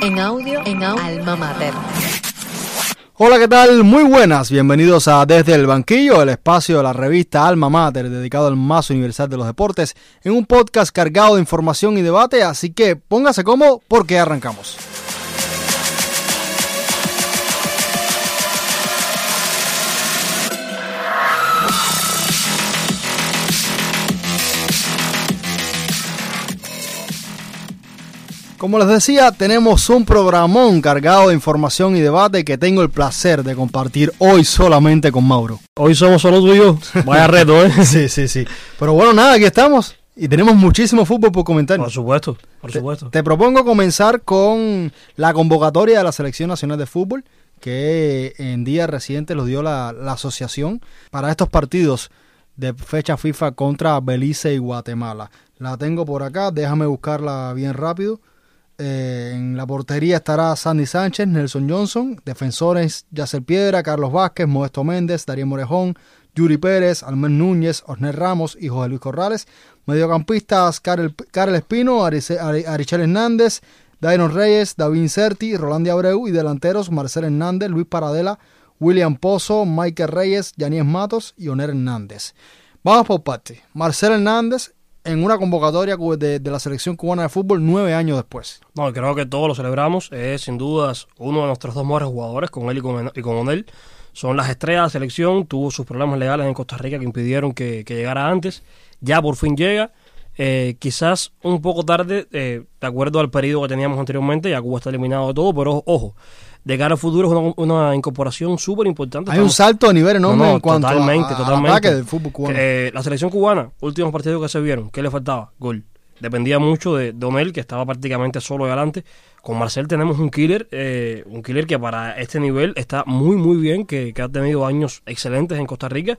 En audio, en audio, alma mater. Hola, ¿qué tal? Muy buenas, bienvenidos a Desde el Banquillo, el espacio de la revista Alma Mater dedicado al más universal de los deportes, en un podcast cargado de información y debate, así que póngase cómodo porque arrancamos. Como les decía, tenemos un programón cargado de información y debate que tengo el placer de compartir hoy solamente con Mauro. Hoy somos solo tú y yo. Vaya reto, ¿eh? Sí, sí, sí. Pero bueno, nada, aquí estamos. Y tenemos muchísimo fútbol por comentar. Por supuesto, por Te- supuesto. Te, propongo comenzar con la convocatoria de la Selección Nacional de Fútbol, que en días recientes lo dio la, la asociación para estos partidos de fecha FIFA contra Belice y Guatemala. La tengo por acá, déjame buscarla bien rápido. Eh, en la portería estará Sandy Sánchez, Nelson Johnson, defensores Yacer Piedra, Carlos Vázquez, Modesto Méndez, Darío Morejón, Yuri Pérez, Almen Núñez, Osner Ramos y José Luis Corrales. Mediocampistas Karel, Karel Espino, Arichel Hernández, Dairon Reyes, David Incerti, Rolandi Abreu y delanteros Marcel Hernández, Luis Paradela, William Pozo, Michael Reyes, Yaníes Matos y Oner Hernández. Vamos por parte. Marcel Hernández en una convocatoria de, de la selección cubana de fútbol nueve años después. No, creo que todos lo celebramos. Es sin dudas uno de nuestros dos mejores jugadores, con él y con, y con. Son las estrellas de la selección. Tuvo sus problemas legales en Costa Rica que impidieron que, que llegara antes. Ya por fin llega. Eh, quizás un poco tarde, eh, de acuerdo al periodo que teníamos anteriormente. Ya Cuba está eliminado de todo, pero ojo, de cara al futuro es una, una incorporación súper importante. Hay un salto de nivel enorme No, no, en cuanto a- totalmente, a- totalmente. ataque del fútbol cubano. Eh, la selección cubana, últimos partidos que se vieron, ¿qué le faltaba? Gol. Dependía mucho de Donel, que estaba prácticamente solo adelante. Con Marcel tenemos un killer, eh, un killer que para este nivel está muy, muy bien, que, que ha tenido años excelentes en Costa Rica.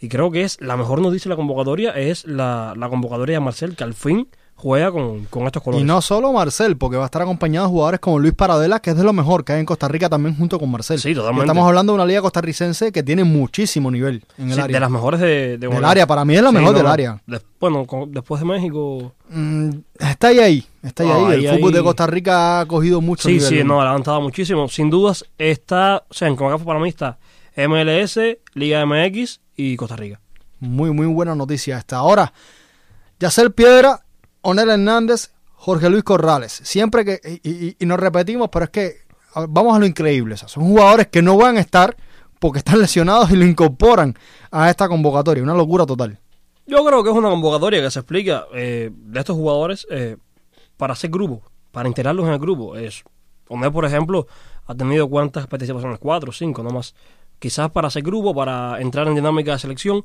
Y creo que es la mejor noticia de la convocatoria, es la, la convocatoria de Marcel, que al fin juega con, con estos colores. Y no solo Marcel, porque va a estar acompañado de jugadores como Luis Paradela, que es de lo mejor que hay en Costa Rica también junto con Marcel. Sí, totalmente. Estamos hablando de una liga costarricense que tiene muchísimo nivel en el Sí, área. de las mejores de, de Del área, para mí es la Sí, mejor no, del área. Bueno, con- después de México, Mm, está ahí, ahí, está ahí. Ah, ahí. ahí, El fútbol de Costa Rica ha cogido mucho Sí, nivel. sí, no, ha levantado muchísimo. Sin dudas, está, o sea, en Comacafo para mí está MLS, Liga MX y Costa Rica. Muy, muy buena noticia esta. Ahora, Yacer Piedra, Onel Hernández, Jorge Luis Corrales. Siempre que, y, nos repetimos, pero es que vamos a lo increíble. son jugadores que no van a estar porque están lesionados y lo incorporan a esta convocatoria. Una locura total. Yo creo que es una convocatoria que se explica eh, de estos jugadores eh, para hacer grupo, para integrarlos en el grupo. Es, Onel, por ejemplo, ha tenido cuántas participaciones, cuatro, cinco, no más. Quizás para hacer grupo, para entrar en dinámica de selección,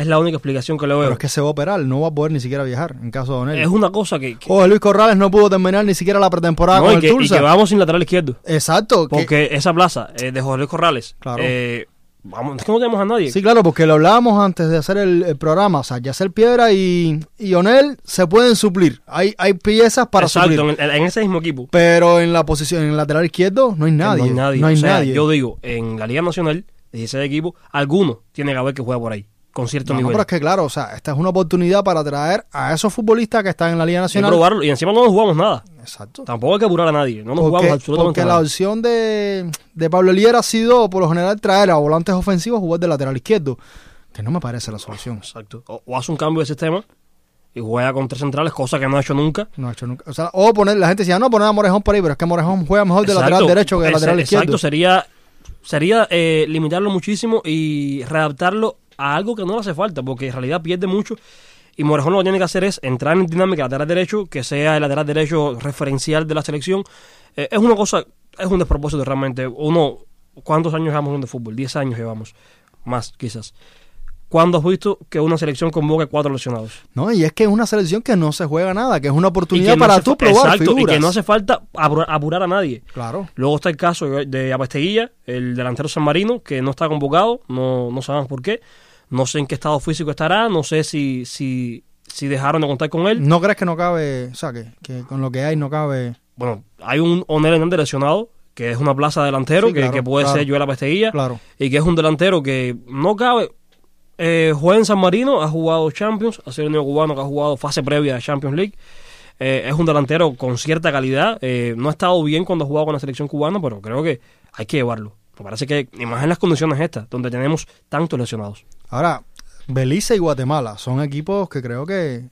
es la única explicación que le veo. Pero es que se va a operar, no va a poder ni siquiera viajar en caso de Onel. Es una cosa que, que- Luis Corrales no pudo terminar ni siquiera la pretemporada no, con y, el que, y Tulsa. que vamos sin lateral izquierdo. Exacto. que- Porque esa plaza eh, de Jorge Luis Corrales, Claro. eh, vamos, es que no tenemos a nadie. Sí, claro, porque lo hablábamos antes de hacer el, el programa. O sea, Yacer Piedra y, y Onel se pueden suplir. Hay, hay piezas para Exacto, suplir. en, en ese mismo equipo. Pero en la posición, en el lateral izquierdo, no hay nadie. No hay nadie. No hay O sea, nadie. Yo digo, en la Liga Nacional, de ese equipo, alguno tiene que haber que juega por ahí, con cierto No, no, nivel. pero es que claro, o sea, esta es una oportunidad para traer a esos futbolistas que están en la Liga Nacional. probarlo. Y encima no nos jugamos nada. Exacto. Tampoco hay que apurar a nadie. No nos Porque, jugamos absolutamente porque la nada. opción de, de Pablo Elier ha sido, por lo general, traer a volantes ofensivos jugar de lateral izquierdo. Que no me parece la solución. Exacto. O, o hace un cambio de sistema y juega con tres centrales, cosa que no ha hecho nunca. No ha hecho nunca. O sea, o poner, la gente decía, no, poner a Morejón por ahí, pero es que Morejón juega mejor de Exacto. lateral derecho que de lateral izquierdo. Exacto, sería, sería eh, limitarlo muchísimo y readaptarlo a algo que no le hace falta, porque en realidad pierde mucho. Y Morejón lo que tiene que hacer es entrar en dinámica lateral derecho, que sea el lateral derecho referencial de la selección. Eh, es una cosa, es un despropósito realmente. Uno, ¿cuántos años llevamos jugando fútbol? Diez años llevamos, más quizás. ¿Cuándo has visto que una selección convoque cuatro lesionados? No, y es que es una selección que no se juega nada, que es una oportunidad no para hace tú probar exacto, figuras. y que no hace falta apurar, a nadie. Claro. Luego está el caso de- de Apasteguilla, el delantero San Marino, que no está convocado, no, no sabemos por qué. No sé en qué estado físico estará, no sé si, si, si dejaron de contar con él. ¿No crees que no cabe, o sea, que, que con lo que hay no cabe? Bueno, hay un Onel Hernández lesionado, que es una plaza delantero, Sí, que, claro, que puede claro. ser Joel Apasteguilla, Claro. y que es un delantero que no cabe. Eh, juega en San Marino, ha jugado Champions, ha sido el único cubano que ha jugado fase previa de Champions League. eh, es un delantero con cierta calidad. eh, no ha estado bien cuando ha jugado con la selección cubana, pero creo que hay que llevarlo. Me parece que, más en las condiciones estas, donde tenemos tantos lesionados. Ahora, Belice y Guatemala son equipos que creo que,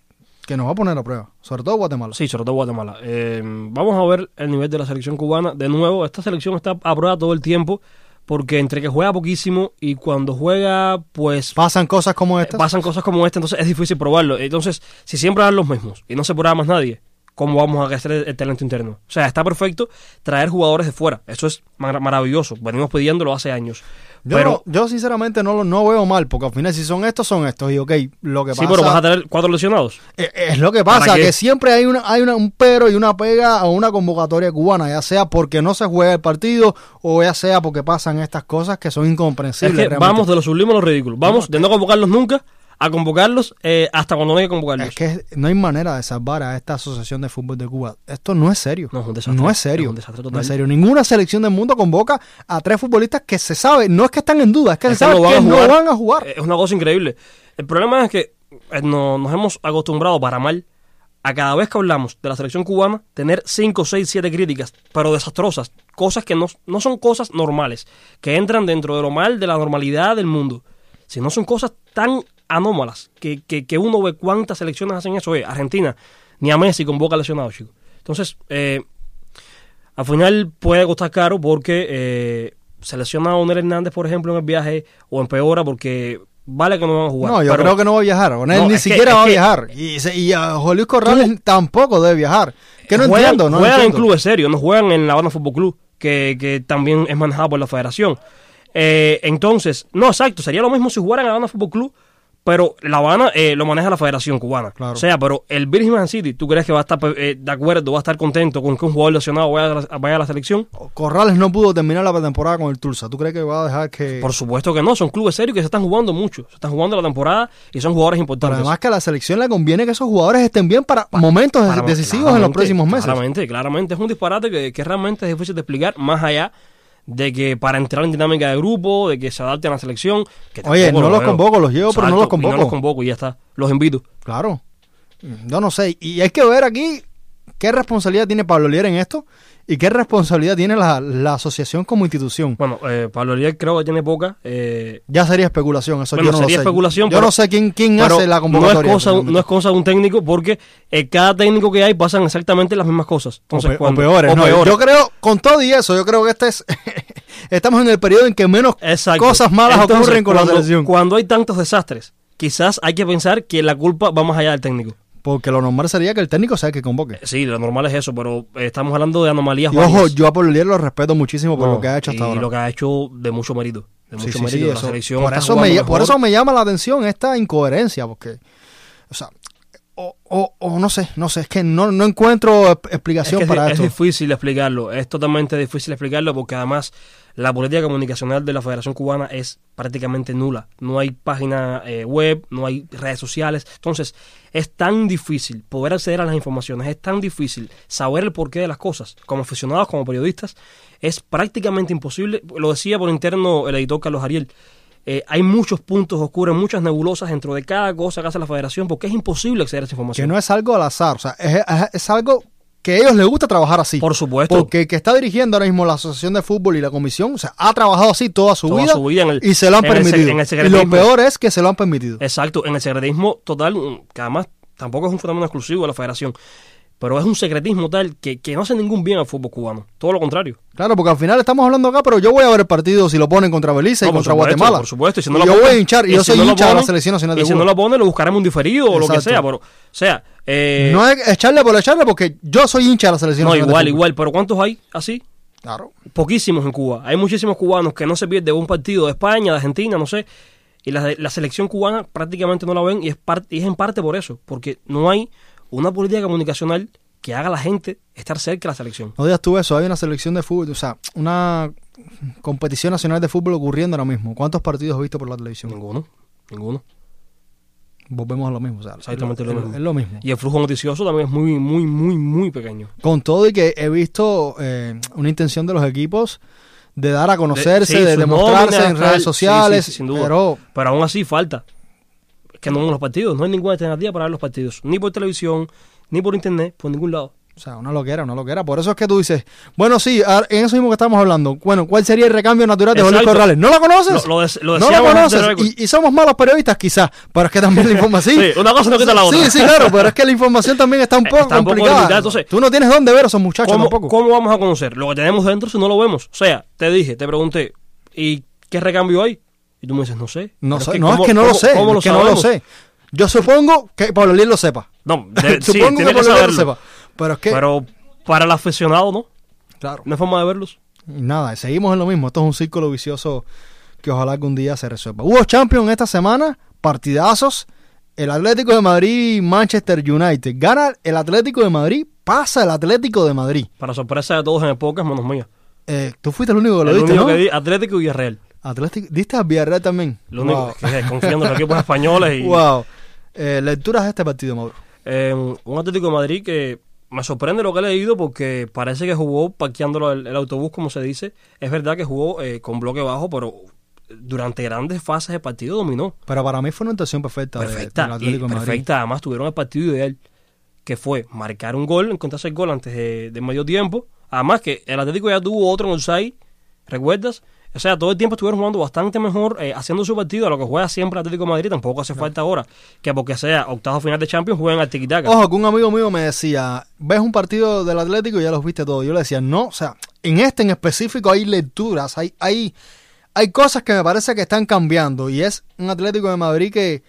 que nos va a poner a prueba. Sobre todo Guatemala. Sí, sobre todo Guatemala. Eh, vamos a ver el nivel de la selección cubana. De nuevo, esta selección está a prueba todo el tiempo, porque entre que juega poquísimo y cuando juega, pues Pasan cosas como estas. pasan cosas como esta, entonces es difícil probarlo. Entonces, si siempre dan los mismos y no se prueba más nadie, ¿cómo vamos a crecer el, talento interno? O sea, está perfecto traer jugadores de fuera. Eso es mar- maravilloso. Venimos pidiéndolo hace años. Yo, pero, no- yo sinceramente no lo no veo mal, porque al final si son estos, son estos. Y ok, lo que sí, pasa pero vas a tener cuatro lesionados. es, es lo que pasa, que siempre hay, una, hay una- un pero y una pega a una convocatoria cubana, ya sea porque no se juega el partido o ya sea porque pasan estas cosas que son Es incomprensibles. que realmente. vamos de lo sublime a lo ridículo. Vamos de no convocarlos nunca a convocarlos eh, hasta cuando no hay que convocarlos. Es que no hay manera de salvar a esta asociación de fútbol de Cuba. Esto no es serio. No, es un desastre. No es serio. Es un no es serio. Ninguna selección del mundo convoca a tres futbolistas que se sabe, no es que están en duda, es que Es se que sabe no que no van a jugar. Es una cosa increíble. El problema es que eh, no- nos hemos acostumbrado para mal a cada vez que hablamos de la selección cubana tener 5, 6, 7 críticas, pero desastrosas. Cosas que no, no son cosas normales, que entran dentro de lo mal de la normalidad del mundo. Si no son cosas tan anómalas que, que, que uno ve cuántas selecciones hacen eso. Oye, Argentina, ni a Messi convoca lesionado, chicos. Entonces, eh, al final puede costar caro porque eh, se lesiona a Onel Hernández, por ejemplo, en el viaje o empeora porque vale que no van a jugar. No, yo pero- creo que no va a viajar. Onel No, ni que- siquiera va a viajar. Y, se- y a José Luis Corrales tampoco debe viajar. Que no juegan, entiendo, no juegan en entiendo. clubes serios, no juegan en la Habana Fútbol Club, que, que también es manejado por la federación. Eh, entonces, no, exacto, sería lo mismo si jugaran en la Habana Fútbol Club, pero La Habana eh, lo maneja la Federación Cubana. Claro. O sea, pero el Birmingham City, ¿tú crees que va a estar eh, de acuerdo, va a estar contento con que un jugador lesionado vaya a la, vaya a la selección? Corrales no pudo terminar la temporada con el Tulsa. ¿Tú crees que va a dejar que.? Por supuesto que no, son clubes serios que se están jugando mucho, se están jugando la temporada y son jugadores Pero importantes. además que a la selección le conviene que esos jugadores estén bien para momentos decisivos en los próximos meses. Claramente, claramente. Es un disparate que, que realmente es difícil de explicar, más allá de que para entrar en dinámica de grupo, de que se adapten a la selección. Que Oye, no lo los veo. convoco, los llevo, pero no los y convoco. No los convoco y ya está. Los invito. Claro. Yo no sé. Y hay que ver aquí qué responsabilidad tiene Pablo Lier en esto y qué responsabilidad tiene la, la asociación como institución. Bueno, eh, Pablo Ariel creo que tiene poca. eh, Ya sería especulación, eso Bueno, yo no sería lo sé. especulación, yo pero- no sé quién, quién hace la no convocatoria. es, cosa, no es cosa de un técnico porque eh, cada técnico que hay pasan exactamente las mismas cosas. O Entonces, o peores, o no, peores. Yo creo, con todo y eso, yo creo que este es. estamos en el periodo en que menos Exacto. cosas malas Entonces, ocurren con cuando, la selección. Cuando hay tantos desastres, quizás hay que pensar que la culpa va más allá del técnico. Porque lo normal sería que el técnico sea el que convoque. Sí, lo normal es eso, pero eh, estamos hablando de anomalías Y ojo, yo a Pablo Lier lo respeto muchísimo por No, lo que ha hecho hasta y ahora. lo que ha hecho de mucho mérito. De mucho sí, mérito. sí, la selección por, eso me, por eso me llama la atención esta incoherencia, porque, o sea, o, o- o no sé, no sé, es que no, no encuentro es, explicación que es, para es esto. difícil explicarlo, es totalmente difícil explicarlo porque además la política comunicacional de la Federación Cubana es prácticamente nula. No hay página eh, web, no hay redes sociales. Entonces, es tan difícil poder acceder a las informaciones, es tan difícil saber el porqué de las cosas. Como aficionados, como periodistas, es prácticamente imposible. Lo decía por interno el editor Carlos Ariel. eh, hay muchos puntos oscuros, muchas nebulosas dentro de cada cosa que hace la federación porque es imposible acceder a esa que información. no es algo al azar, o sea, es- es algo que a ellos les gusta trabajar así. Por supuesto. Porque el que está dirigiendo ahora mismo la Asociación de Fútbol y la Comisión, o sea, ha trabajado así toda su, Toda vida, su vida en el- y se lo han en el permitido. en el y lo peor es que se lo han permitido. Exacto, en el secretismo total, que además tampoco es un fenómeno exclusivo de la federación, pero es un secretismo tal que, que no hace ningún bien al fútbol cubano. Todo lo contrario. Claro, porque al final estamos hablando acá, pero yo voy a ver el partido si lo ponen contra Belice y No, contra supuesto, Guatemala. Por supuesto. Y si no Y lo yo ponen- voy a hinchar, y yo si soy no hincha de la ponen- selección nacional de Y si Cuba. no lo pone, lo buscaremos un diferido o lo que sea. Pero, o sea, eh, No es echarle por echarle porque yo soy hincha de la selección no, nacional de igual, igual. Pero ¿cuántos hay así? Claro. Poquísimos en Cuba. Hay muchísimos cubanos que no se pierden un partido de España, de Argentina, no sé. Y la, la selección cubana prácticamente no la ven y es, par- y es en parte por eso. Porque no hay una política comunicacional que haga a la gente estar cerca de la selección. No digas tú eso, hay una selección de fútbol, o sea, una competición nacional de fútbol ocurriendo ahora mismo. ¿Cuántos partidos has visto por la televisión? Ninguno. Ninguno. Volvemos a lo mismo, o sea, Exactamente es lo mismo. es lo mismo. Y el flujo noticioso también es muy, muy, muy, muy pequeño. Con todo y que he visto eh, una intención de los equipos de dar a conocerse, sí, de, demostrarse en redes sociales, sí, sí, sin duda. pero Pero aún así falta. Que no vemos los partidos. No hay ninguna alternativa para ver los partidos. Ni por televisión, ni por internet, por ningún lado. O sea, una loquera, una loquera. Por eso es que tú dices, bueno, sí, a- en eso mismo que estamos hablando. Bueno, ¿cuál sería el recambio natural de Exacto. Corrales? ¿No lo conoces? Lo- lo no antes conoces. Y, y somos malos periodistas, quizás. Pero es que también la información. Sí, una cosa no quita la otra. Sí, sí, claro. Pero es que la información también está un Eh, poco está un poco complicada. entonces- tú no tienes dónde ver a esos muchachos ¿Cómo, tampoco. cómo vamos a conocer lo que tenemos dentro si no lo vemos? O sea, te dije, te pregunté, ¿y qué recambio hay? Y tú me dices, no sé. No sé, no, es que no lo sé. es que no lo sé. Yo supongo que Pablo Lil lo sepa. No, de- supongo que que Pablo Lil lo sepa. Pero es que, Pero para el aficionado, ¿no? claro. No hay forma de verlos. Nada, seguimos en lo mismo. Esto es un círculo vicioso que ojalá que un día se resuelva. Hubo Champions esta semana, partidazos. El Atlético de Madrid y Manchester United. Gana el Atlético de Madrid, pasa el Atlético de Madrid. Para sorpresa de todos en el podcast, menos mía. Eh, Tú fuiste el único que lo el diste, único ¿no? que di, Atlético y Villarreal. Atlético, diste a Villarreal también. Lo único wow. que confiando en los equipos españoles. Y, Wow. Eh, lecturas de este partido, Mauro. Eh, un Atlético de Madrid que me sorprende lo que he leído porque parece que jugó parqueándolo el, el autobús, como se dice. Es verdad que jugó eh, con bloque bajo, pero durante grandes fases de partido dominó. Pero para mí fue una intención perfecta. de- del Perfecta, y Atlético de Madrid. perfecta. Además tuvieron el partido ideal, que fue marcar un gol, encontrarse el gol antes de, de medio tiempo. Además que el Atlético ya tuvo otro en offside, ¿recuerdas? O sea, todo el tiempo estuvieron jugando bastante mejor, eh, haciendo su partido a lo que juega siempre el Atlético de Madrid. Tampoco hace falta ahora que porque sea octavo final de Champions jueguen al tiquitaca. Ojo, que un amigo mío me decía, ves un partido del Atlético y ya los viste todos. Yo le decía, no, o sea, en este en específico hay lecturas, hay, hay, hay cosas que me parece que están cambiando. Y es un Atlético de Madrid que,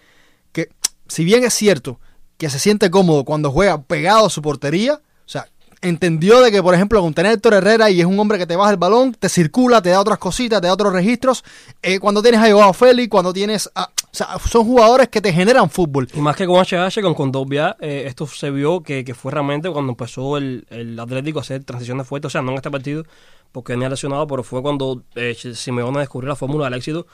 que, si bien es cierto que se siente cómodo cuando juega pegado a su portería, o sea, entendió de que, por ejemplo, con tener Héctor Herrera y es un hombre que te baja el balón, te circula, te da otras cositas, te da otros registros. Eh, cuando tienes a Joao Félix, cuando tienes a, o sea, son jugadores que te generan fútbol. Y más que con HH, con Condovia, eh, esto se vio que, que fue realmente cuando empezó el, el Atlético a hacer transiciones fuertes, o sea, no en este partido, porque venía lesionado, pero fue cuando eh, Simeone descubrió la fórmula del éxito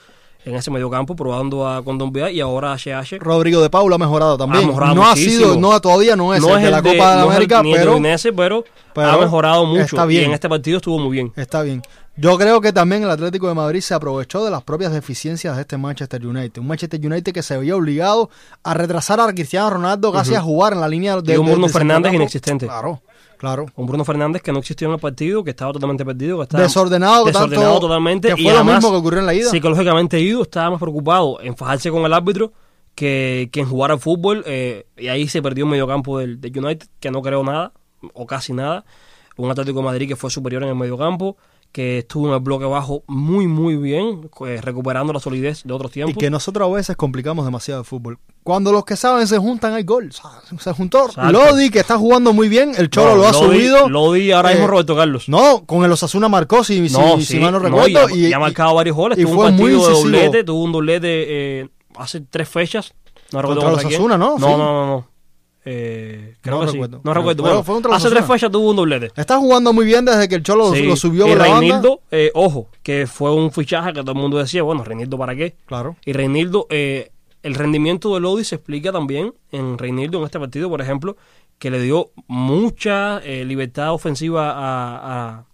en ese mediocampo, probando a Condovia y ahora HH. Rodrigo de Paula ha mejorado también. Ha mejorado no ha sido, no todavía no es no el es de la Copa de, no América, el de pero Udinese, pero, pero ha mejorado mucho. está bien. Y en este partido estuvo muy bien. está bien. Yo creo que también el Atlético de Madrid se aprovechó de las propias deficiencias de este Manchester United. Un Manchester United que se veía obligado a retrasar a Cristiano Ronaldo casi a jugar en la línea de Y un de- Bruno de Fernández inexistente. Claro, claro. Un Bruno Fernández que no existió en el partido, que estaba totalmente perdido, que estaba Desordenado, desordenado tanto- totalmente. que y fue lo además, mismo que ocurrió en la ida. Psicológicamente ido, estaba más preocupado en fajarse con el árbitro que, que en jugar al fútbol. eh, y ahí se perdió en medio campo del, del United, que no creó nada, o casi nada. Un Atlético de Madrid que fue superior en el medio campo, que estuvo en el bloque bajo muy, muy bien, eh, recuperando la solidez de otros Y tiempos. que nosotros a veces complicamos demasiado el fútbol. Cuando los que saben se juntan hay gol. Se juntó Exacto. Lodi, que está jugando muy bien. El Cholo No, lo ha Lodi- subido. Lodi ahora mismo Eh, Roberto Carlos. No, con el Osasuna marcó, si, si, No, si sí, mal no no, recuerdo. y, ha- y ha marcado varios goles. y tuvo fue un muy partido de incisivo. doblete, tuvo un doblete eh, hace tres fechas. No recuerdo Contra contra los ¿no? No, Sí. no, no. no. Eh, creo No que sí. recuerdo. No recuerdo. Bueno, hace tres fechas tuvo un doblete. Está jugando muy bien desde que el Cholo Sí, lo subió y. Reinildo, eh, ojo, que fue un fichaje que todo el mundo decía, bueno, Reinildo para qué. Claro. Y Reinildo, eh, el rendimiento de Lodi se explica también en Reinildo en este partido, por ejemplo, que le dio mucha eh, libertad ofensiva a, a,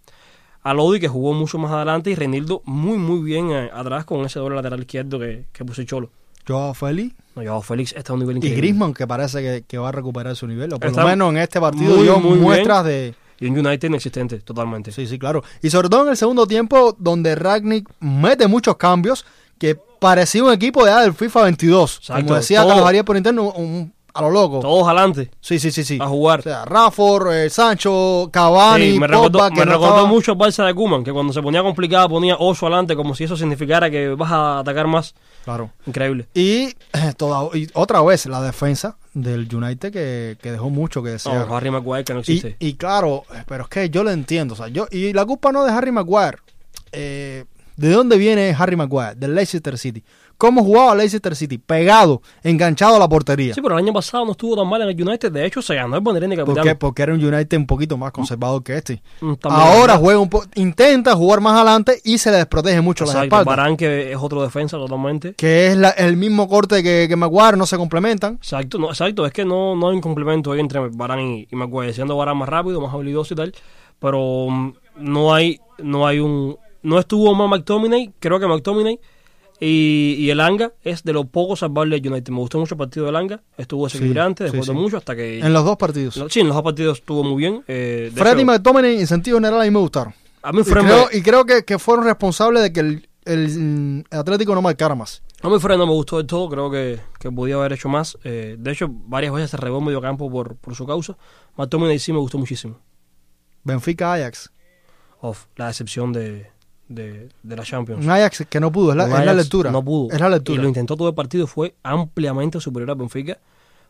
a Lodi, que jugó mucho más adelante, y Reinildo muy, muy bien eh, atrás con ese doble lateral izquierdo que, que puso el Cholo. Joao Félix No, Joao Félix está a un nivel y increíble. Griezmann, que parece que, que va a recuperar su nivel. O por Está lo menos en este partido muy, dio muy bien. muestras de... Y un United inexistente, totalmente. Sí, sí, claro. Y sobre todo en el segundo tiempo, donde Ragnick mete muchos cambios, que parecía un equipo ya del FIFA 22. Exacto. Como decía Carlos Arias por interno, un- a lo loco. Todos adelante Sí, sí, sí, sí. a jugar. O sea, Rafford, eh, Sancho, Cavani, Sí, me recordó, que me no recordó estaba- mucho al Barça de Kuman, que cuando se ponía complicada ponía 8 adelante, como si eso significara que vas a atacar más. Claro. Increíble. Y, toda, y otra vez la defensa del United que, que dejó mucho que desear. No, Harry Maguire que no existe. y claro, pero es que yo lo entiendo. O sea, yo, y la culpa no de Harry Maguire. Eh, ¿De dónde viene Harry Maguire? Del Leicester City. ¿Cómo jugaba Leicester City? Pegado, enganchado a la portería. Sí, pero el año pasado no estuvo tan mal en el United. De hecho, se ganó el Banderín de ¿Por capitán. qué? Porque era un United un poquito más conservador que este. Mm, también Ahora juega un po- intenta jugar más adelante y se le desprotege mucho las Exacto, espaldas. Varane, que es otro defensa totalmente. Que es la- el mismo corte que, que Maguire, no se complementan. Exacto, no, exacto, es que no, no hay un complemento ahí entre Varane y, y Maguire, siendo Varane más rápido, más habilidoso y tal, pero mm, no hay, no hay un, no estuvo más McTominay, creo que McTominay Y, y el Anga es de los pocos salvables del United. Me gustó mucho el partido del Anga. Estuvo desequilibrante, sí, después de sí. mucho hasta que... En los dos partidos. Sí, en los dos partidos estuvo muy bien. Eh, de Fred y hecho, McTominay, en sentido general, a mí me gustaron. a mí Y creo, me- y creo que, que fueron responsables de que el, el, mm, Atlético no marcara más. A mí Fred no me gustó del todo, creo que, que podía haber hecho más. Eh, de hecho, varias veces se regó en medio campo por, por su causa. McTominay sí me gustó muchísimo. Benfica Ajax. Off, la decepción de, de, de la Champions. Un Ajax que no pudo, es la, es lectura. No pudo. Es la Y lectura. lo intentó todo el partido, fue ampliamente superior al Benfica.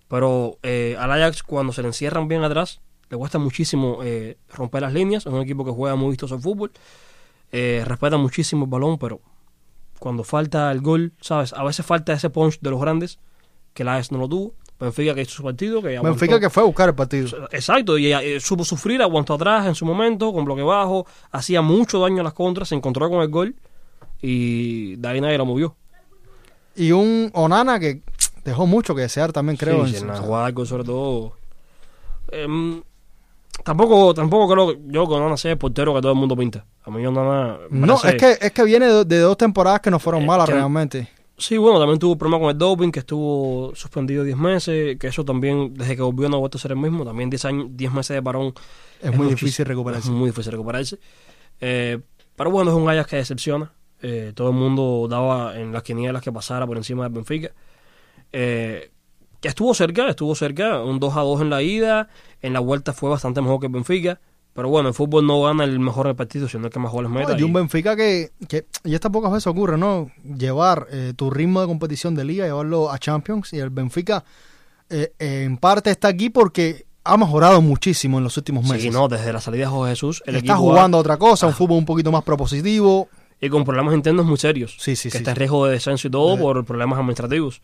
Pero eh, al Ajax, cuando se le encierran bien atrás, le cuesta muchísimo eh, romper las líneas. Es un equipo que juega muy vistoso al fútbol. Eh, respeta muchísimo el balón, pero cuando falta el gol, ¿sabes? A veces falta ese punch de los grandes, que el Ajax no lo tuvo. Benfica que hizo su partido, que aguantó. Benfica que fue a buscar el partido. Exacto, y eh, supo sufrir, aguantó atrás en su momento, con bloque bajo, hacía mucho daño a las contras, se encontró con el gol y de ahí nadie lo movió. Y un Onana que dejó mucho que desear también, creo. Sí, en en la jugada sobre todo. Em, tampoco, tampoco creo que yo con Onana sea el portero que todo el mundo pinta. A mí Onana No, es que, es que viene de, de dos temporadas que no fueron Eh, malas que- realmente. Sí, bueno, también tuvo problema con el doping, que estuvo suspendido 10 meses, que eso también, desde que volvió no ha vuelto a ser el mismo. También 10 años, 10 meses de parón Es, muy difícil recuperarse. Es muy difícil recuperarse. Eh, pero bueno, es un Ajax que decepciona. Eh, todo el mundo daba en las quinielas que pasara por encima del Benfica. Eh, que estuvo cerca, estuvo cerca, un 2 a 2 en la ida. En la vuelta fue bastante mejor que el Benfica. Pero bueno, el fútbol no gana el mejor del partido, sino el que más goles meta. No, y un Benfica que, que, y estas pocas veces ocurre, ¿no? Llevar eh, tu ritmo de competición de liga, llevarlo a Champions. Y el Benfica, eh, eh, en parte, está aquí porque ha mejorado muchísimo en los últimos meses. Sí, no, desde la salida de José Jesús, el está jugando a otra cosa, un fútbol un poquito más propositivo. y con problemas internos muy serios. Sí, sí, que sí. está en riesgo de descenso y todo Eh. por problemas administrativos.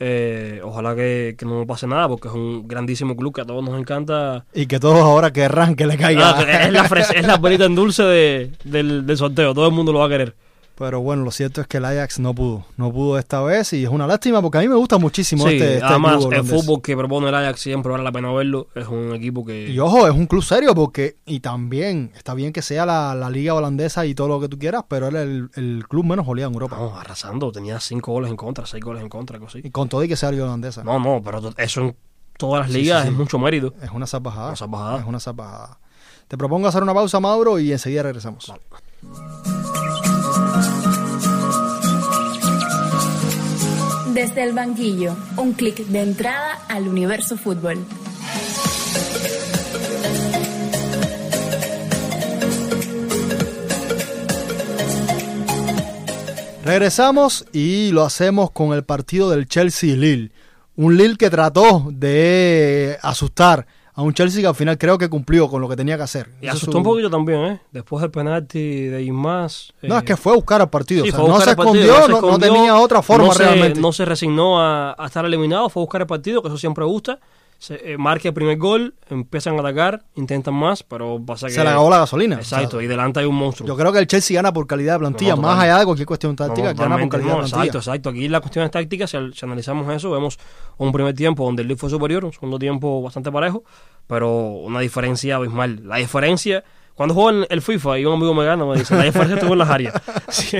Eh, ojalá que, que no pase nada, porque es un grandísimo club que a todos nos encanta. Y que todos ahora querrán que le caiga. Ah, es la es la perita en dulce de- del, del sorteo, todo el mundo lo va a querer. Pero bueno, lo cierto es que el Ajax no pudo. No pudo esta vez y es una lástima porque a mí me gusta muchísimo Sí, este, este además club el fútbol que propone el Ajax siempre vale la pena verlo. Es un equipo que... Y ojo, es un club serio porque, y también está bien que sea la, la liga holandesa y todo lo que tú quieras, pero era el, el club menos goleado en Europa. Vamos, arrasando, tenía cinco goles en contra, seis goles en contra, así. Y con todo y que sea liga holandesa. No, no, pero eso en todas las ligas sí, sí. es mucho mérito. Es una salvajada. Una salvajada. Es una salvajada. Te propongo hacer una pausa, Mauro, y enseguida regresamos. Vale. Desde el banquillo, un clic de entrada al universo fútbol. Regresamos y lo hacemos con el partido del Chelsea Lille. Un Lille que trató de asustar a un Chelsea que al final creo que cumplió con lo que tenía que hacer. Y asustó su- un poquito también, ¿eh? Después del penalti de Ismas. No, eh, es que fue a buscar al partido. sí, o sea, fue a no, se partido, escondió, se no, no tenía otra forma no se- realmente. no se resignó a, a estar eliminado, fue a buscar el partido, que eso siempre gusta. Se, eh, marca el primer gol, empiezan a atacar, intentan más, pero pasa que... se le acabó la gasolina. Exacto, O sea, y delante hay un monstruo. yo creo que el Chelsea gana por calidad de plantilla, No, más allá de cualquier cuestión táctica, no, gana por calidad no, de plantilla. Exacto, exacto. Aquí las cuestiones tácticas, si, si analizamos eso, vemos un primer tiempo donde el Leeds fue superior, un segundo tiempo bastante parejo, pero una diferencia abismal. La diferencia, cuando juego en el FIFA y un amigo me gana, me dice, la diferencia estuvo en las áreas. Sí,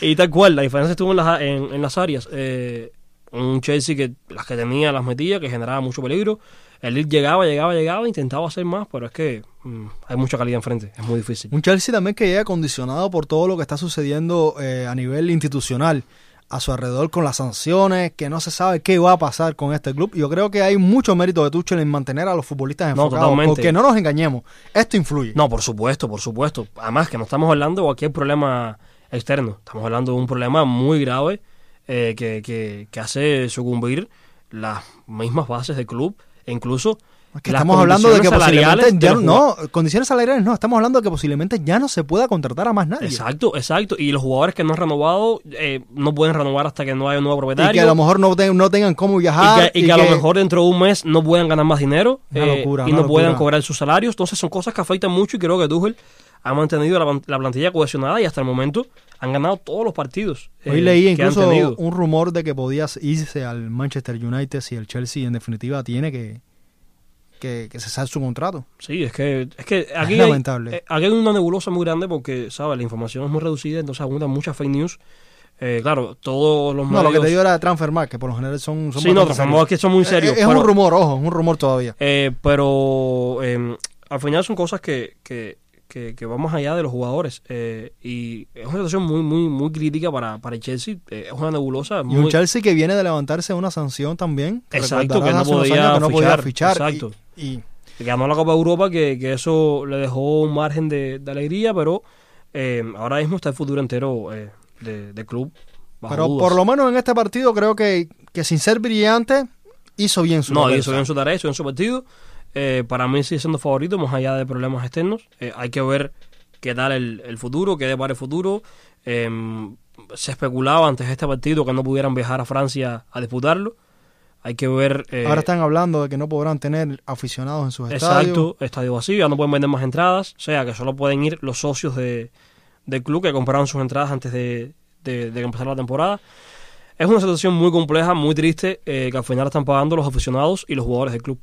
y tal cual, la diferencia estuvo en las, en, en las áreas. Eh, un Chelsea que las que tenía las metía, que generaba mucho peligro. El Leeds llegaba, llegaba, llegaba, intentaba hacer más, pero es que mm, hay mucha calidad enfrente, es muy difícil. Un Chelsea también que llega condicionado por todo lo que está sucediendo eh, a nivel institucional a su alrededor con las sanciones, que no se sabe qué va a pasar con este club. Yo creo que hay mucho mérito de Tuchel en mantener a los futbolistas No, enfocados, totalmente. porque no nos engañemos, esto influye. No, por supuesto, por supuesto. Además que no estamos hablando de cualquier problema externo. Estamos hablando de un problema muy grave eh, que, que, que hace sucumbir las mismas bases del club e incluso Es que las estamos hablando de que posiblemente de ya no, condiciones salariales no, estamos hablando de que posiblemente ya no se pueda contratar a más nadie. Exacto, exacto. Y los jugadores que no han renovado eh, no pueden renovar hasta que no haya un nuevo Y propietario. que a lo mejor no, te- no tengan cómo y viajar. que, y que a lo mejor dentro de un mes no puedan ganar más dinero Una eh, y no puedan cobrar sus salarios. Entonces son cosas que afectan mucho y creo que Tuchel ha mantenido la, la plantilla cohesionada y hasta el momento han ganado todos los partidos. eh, Hoy leí que han incluso un rumor de que podías irse al Manchester United si el Chelsea en definitiva tiene que, que, que cesar su contrato. Sí, es que, es que aquí, hay, lamentable. eh, aquí hay una nebulosa muy grande porque, ¿sabes? La información es muy reducida, entonces abundan muchas fake news. Eh, claro, todos los No, medios... lo que te digo era de Transfermarkt, que por lo general son... son Sí, no, serios. que son muy serios, Es, es pero- un rumor, ojo, es un rumor todavía. Eh, pero eh, al final son cosas que, que, que, más allá de los jugadores. eh, y es una situación muy muy muy crítica para, para el Chelsea. eh, es una nebulosa. Y un Chelsea que viene de levantarse de una sanción también. Exacto, que no podía que no podía fichar, fichar. y- exacto. Y, que ganó la Copa de Europa, que, que eso le dejó un margen de, de alegría, pero eh, ahora mismo está el futuro entero eh, de- del club. bajo pero dudas. por lo menos en este partido creo que, que sin ser brillante, hizo bien su No, papel. hizo bien su tarea, hizo bien su partido. Eh, para mí sigue siendo favorito, más allá de problemas externos. Eh, hay que ver qué tal el, el futuro, qué depara el futuro. Eh, se especulaba antes de este partido que no pudieran viajar a Francia a disputarlo. Hay que ver. eh, Ahora están hablando de que no podrán tener aficionados en sus estadios. Exacto, estadio vacío, ya no pueden vender más entradas. O sea, que solo pueden ir los socios de, del club que compraron sus entradas antes de, de, de empezar la temporada. Es una situación muy compleja, muy triste, eh, que al final están pagando los aficionados y los jugadores del club.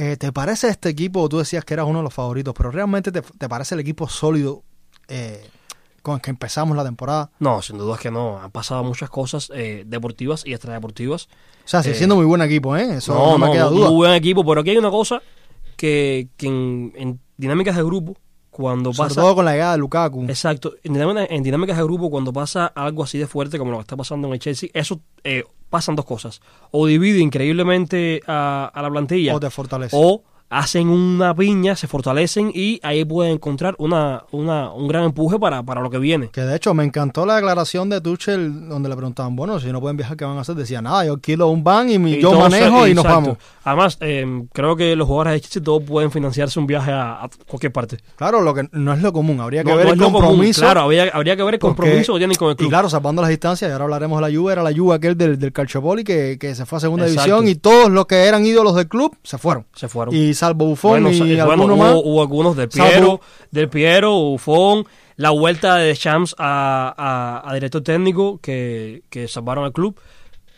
Eh, ¿Te parece este equipo? Tú decías que eras uno de los favoritos, pero realmente te, te parece el equipo sólido eh, con el que empezamos la temporada. No, sin duda es que no. Han pasado muchas cosas eh, deportivas y extradeportivas. O sea, sigue Eh, siendo muy buen equipo, ¿eh? Eso no, me queda duda. Muy buen equipo, pero aquí hay una cosa que, que en, en dinámicas de grupo, cuando Sobre pasa... todo con la llegada de Lukaku. Exacto. En dinámicas, en dinámicas de grupo, cuando pasa algo así de fuerte como lo que está pasando en el Chelsea, eso eh, pasan dos cosas. O divide increíblemente a, a la plantilla, O te fortalece. o hacen una piña, se fortalecen y ahí pueden encontrar una, una, un gran empuje para, para lo que viene. Que de hecho me encantó la declaración de Tuchel donde le preguntaban, bueno, si no pueden viajar, ¿qué van a hacer? Decía, nada, yo alquilo un van y, mi- Y yo manejo y nos vamos. Además, eh, creo que los jugadores de Chelsea todos pueden financiarse un viaje a, a cualquier parte. Claro, lo que no es lo común, habría que No- ver no el común, compromiso. Claro, habría, habría que ver el porque- compromiso que tienen con el club. Y claro, salvando las distancias, y ahora hablaremos de la Juve, era la Juve aquel del, del Calciopoli que, que se fue a segunda Exacto. división y todos los que eran ídolos del club se fueron. se fueron. Y salvo Buffon Bueno, y bueno, alguno hubo, más. hubo algunos del Salvo- Piero, del Piero, Buffon, la vuelta de Shams a, a- a director técnico que, que salvaron al club.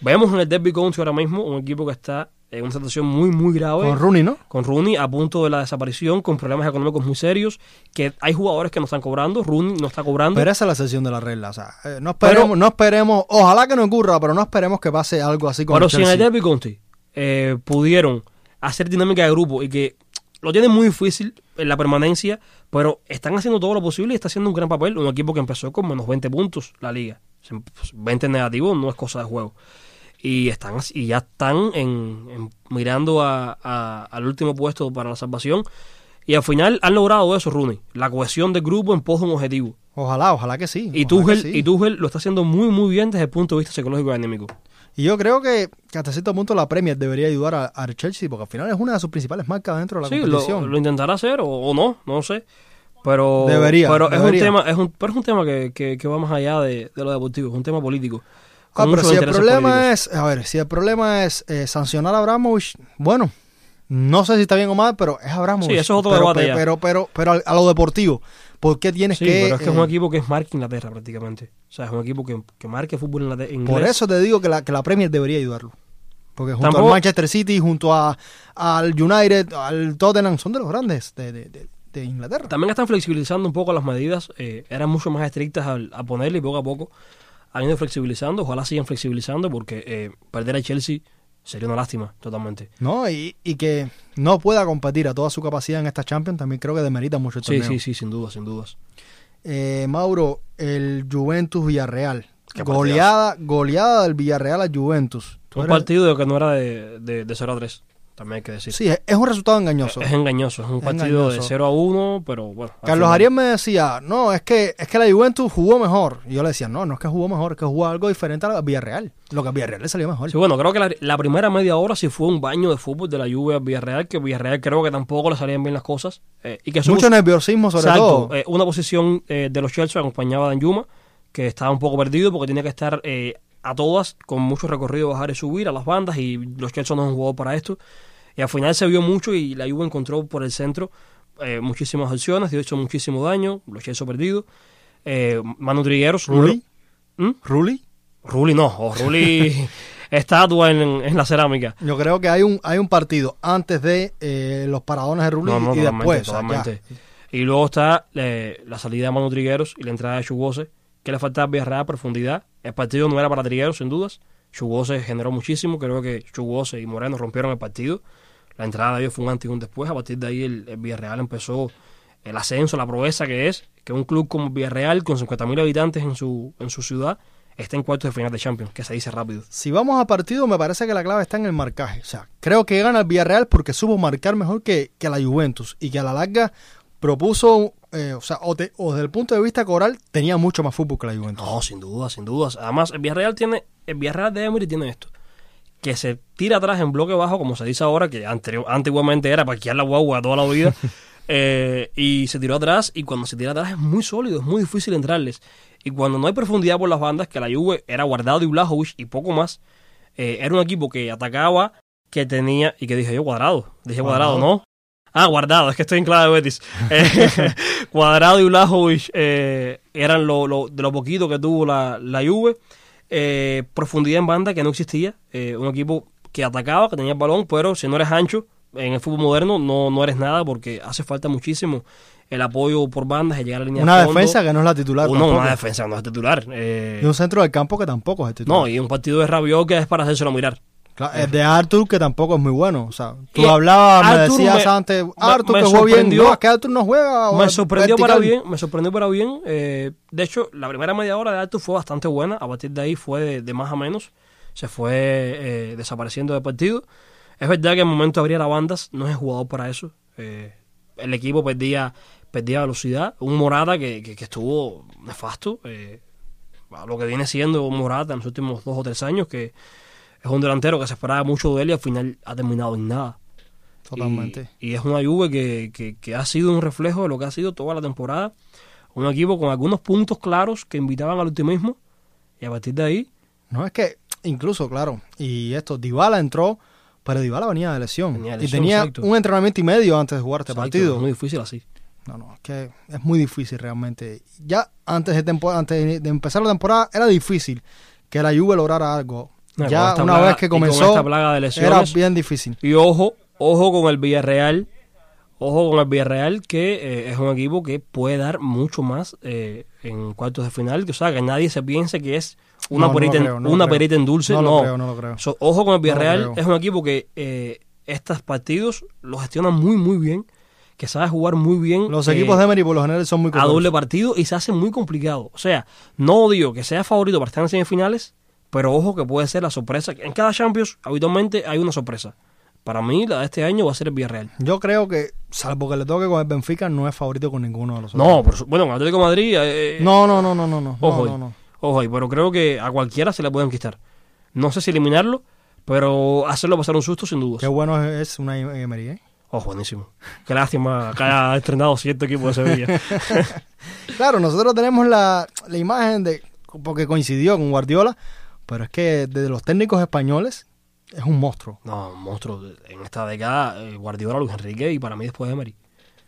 Vemos en el Derby County ahora mismo un equipo que está en una situación muy, muy grave. Con Rooney, ¿no? con Rooney a punto de la desaparición, con problemas económicos muy serios, que hay jugadores que no están cobrando, Rooney no está cobrando. Pero esa es la excepción de la regla. O sea, eh, no esperemos, no esperemos, ojalá que no ocurra, pero no esperemos que pase algo así con Pero el si en el. Derby County eh, pudieron hacer dinámica de grupo y que lo tienen muy difícil en la permanencia, pero están haciendo todo lo posible y está haciendo un gran papel. Un equipo que empezó con menos 20 puntos la liga. Pues, 20 negativos no es cosa de juego. Y están y ya están en, en- mirando a- a- al último puesto para la salvación. Y al final han logrado eso, Rooney. La cohesión del grupo en pos de un objetivo. Ojalá, ojalá que sí. Y Tuchel, sí. y Tuchel lo está haciendo muy, muy bien desde el punto de vista psicológico y anímico. Y yo creo que, que hasta cierto punto la Premier debería ayudar a- al Chelsea, porque al final es una de sus principales marcas dentro de la Sí, lo, competición. lo intentará hacer o, o no, no lo sé. Pero, Debería, pero es un tema, es un, pero es un tema que, que, que va más allá de, de lo deportivo, es un tema político. Ah, pero si el problema políticos. es, a ver, si el problema es eh, sancionar a Abramovich, bueno, no sé si está bien o mal, pero es Abramovich. Sí, eso es otro pero, debate pe- ya. Pero, pero, pero, a lo deportivo, ¿por qué tienes Sí, que...? pero es que es eh, un equipo que es marca Inglaterra prácticamente. O sea, es un equipo que, que marca fútbol en la inglés. Por eso te digo que la, que la Premier debería ayudarlo. Porque junto Tampoco- al Manchester City, junto a, al United, al Tottenham, son de los grandes de, de- de- de Inglaterra. También están flexibilizando un poco las medidas. eh, eran mucho más estrictas al, a ponerle y poco a poco han ido flexibilizando. Ojalá sigan flexibilizando porque eh, perder a Chelsea sería una lástima totalmente. ¿no? Y, y que no pueda competir a toda su capacidad en esta Champions también creo que demerita mucho el Sí, torneo. sí, sí, sin duda, sin dudas. Eh, Mauro, el Juventus Villarreal. Qué Goleada, goleada del Villarreal a Juventus. Tú Un eres- partido que no era de, de, de 0 a 3, también hay que decir. Sí, es un resultado engañoso. Es engañoso, es un Es partido de engañoso. 0 a 1, pero bueno. Carlos final- Ariel me decía, no, es que es que la Juventus jugó mejor. Y yo le decía, no, no es que jugó mejor, es que jugó algo diferente a la Villarreal. Lo que a Villarreal le salió mejor. Sí, bueno, creo que la, la primera media hora sí fue un baño de fútbol de la Juve al Villarreal, que Villarreal creo que tampoco le salían bien las cosas. eh, y que Mucho nerviosismo sobre Exacto, todo. eh, una posición eh, de los Chelsea acompañaba a Danjuma, que estaba un poco perdido porque tenía que estar eh, a todas, con mucho recorrido, bajar y subir a las bandas, y los Chelsea no han jugado para esto. Y al final se vio mucho y la Juve encontró por el centro eh, muchísimas opciones, dio hecho muchísimo daño, los Chelsea perdidos. Eh, Manu Trigueros. Rulli, ¿Mm? Rulli. Rulli no, o Rulli estatua en, en la cerámica. Yo creo que hay un hay un partido antes de eh, los paradones de No, no, y totalmente, después. o sea, ya. totalmente. Y luego está eh, la salida de Manu Trigueros y la entrada de Chugose, que le falta a Villarreal profundidad El partido no era para trigueros, sin dudas. Chugose generó muchísimo. Creo que Chugose y Moreno rompieron el partido. La entrada de ellos fue un antes y un después. A partir de ahí el, Villarreal empezó el ascenso, la proeza que es, que un club como Villarreal, con 50.000 habitantes en su, en su ciudad, está en cuartos de final de Champions, que se dice rápido. Si vamos a partido, me parece que la clave está en el marcaje. O sea, creo que gana el Villarreal porque supo marcar mejor que, que la Juventus y que a la larga propuso, eh, o sea, o, te- o desde el punto de vista coral, tenía mucho más fútbol que la Juventus. No, sin duda, sin dudas. Además, el Villarreal tiene, el Villarreal de Emery tiene esto. Que se tira atrás en bloque bajo, como se dice ahora, que anterior, antiguamente era parquear la guagua toda la vida. eh, y se tiró atrás, y cuando se tira atrás es muy sólido, es muy difícil entrarles. Y cuando no hay profundidad por las bandas, que la Juve era guardado y Blajovic y poco más, eh, era un equipo que atacaba, que tenía, y que dije yo, cuadrado. Dije cuadrado. ¿no? Ah, guardado, es que estoy en clave de Betis. Eh, cuadrado y Blajovic eh, eran lo, lo- de lo poquito que tuvo la, la Juve. Eh, profundidad en banda que no existía. Un equipo que atacaba, que tenía el balón, pero si no eres ancho en el fútbol moderno, no, no eres nada porque hace falta muchísimo el apoyo por bandas, el llegar a la línea Una de fondo. defensa que no es la titular. Uno, tampoco. una defensa no es titular. Y un centro del campo que tampoco es titular. no, y un partido de Rabiot que es para hacérselo mirar. Claro, el de Arthur, que tampoco es muy bueno. O sea, tú Y hablabas, me Arthur decías me- antes, Arthur me que jugó bien. No, es que Arthur no juega. Me sorprendió para bien, me sorprendió para bien. Eh, de hecho, la primera media hora de Artur fue bastante buena. A partir de ahí fue de, de más a menos. Se fue eh, desapareciendo del partido. Es verdad que en el momento de abrir a bandas no es jugador para eso. Eh, el equipo perdía, perdía velocidad. Un Morata que, que, que estuvo nefasto. eh, lo que viene siendo un Morata en los últimos dos o tres años, que es un delantero que se esperaba mucho de él y al final ha terminado en nada. Totalmente. Y, y es una Juve que, que, que ha sido un reflejo de lo que ha sido toda la temporada. Un equipo con algunos puntos claros que invitaban al optimismo. Y a partir de ahí, No, es que incluso, claro, y esto, Dybala entró, pero Dybala venía de lesión. Venía de y lesión, tenía exacto. un entrenamiento y medio antes de jugar este exacto, partido. es muy difícil así. No, no, es que es muy difícil realmente. Ya antes de, antes de empezar la temporada era difícil que la Juve lograra algo. No, ya una plaga- vez que comenzó esta plaga de era lesiones. bien difícil. Y ojo, ojo con el Villarreal. Ojo con el Villarreal, que eh, es un equipo que puede dar mucho más eh, en cuartos de final. Que, o sea, que nadie se piense que es una, No, perita, creo, no una perita en dulce. No No, lo creo, no lo creo. So, ojo con el Villarreal. es un equipo que eh, estos partidos los gestiona muy, muy bien. Que sabe jugar muy bien. Los eh, equipos de Emery por lo general son muy a costosos. doble partido y se hace muy complicado. O sea, no digo que sea favorito para estar en semifinales, pero ojo que puede ser la sorpresa. En cada Champions, habitualmente hay una sorpresa. Para mí, la de este año va a ser el Villarreal. Yo creo que, salvo que le toque con el Benfica, no es favorito con ninguno de los otros. No, bueno, con Atlético de Madrid. eh, No, no, no, no, no, no. Ojo, no, ojo pero creo que a cualquiera se le pueden quitar. No sé si eliminarlo, pero hacerlo pasar un susto sin dudas. Qué bueno es, es una Emery, ¿eh? Oh, buenísimo. Qué lástima que haya estrenado cierto equipo de Sevilla. Claro, nosotros tenemos la, la imagen de, porque coincidió con Guardiola, pero es que de los técnicos españoles es un monstruo. No, monstruo. En esta década, eh, Guardiola, Luis Enrique y para mí después Emery.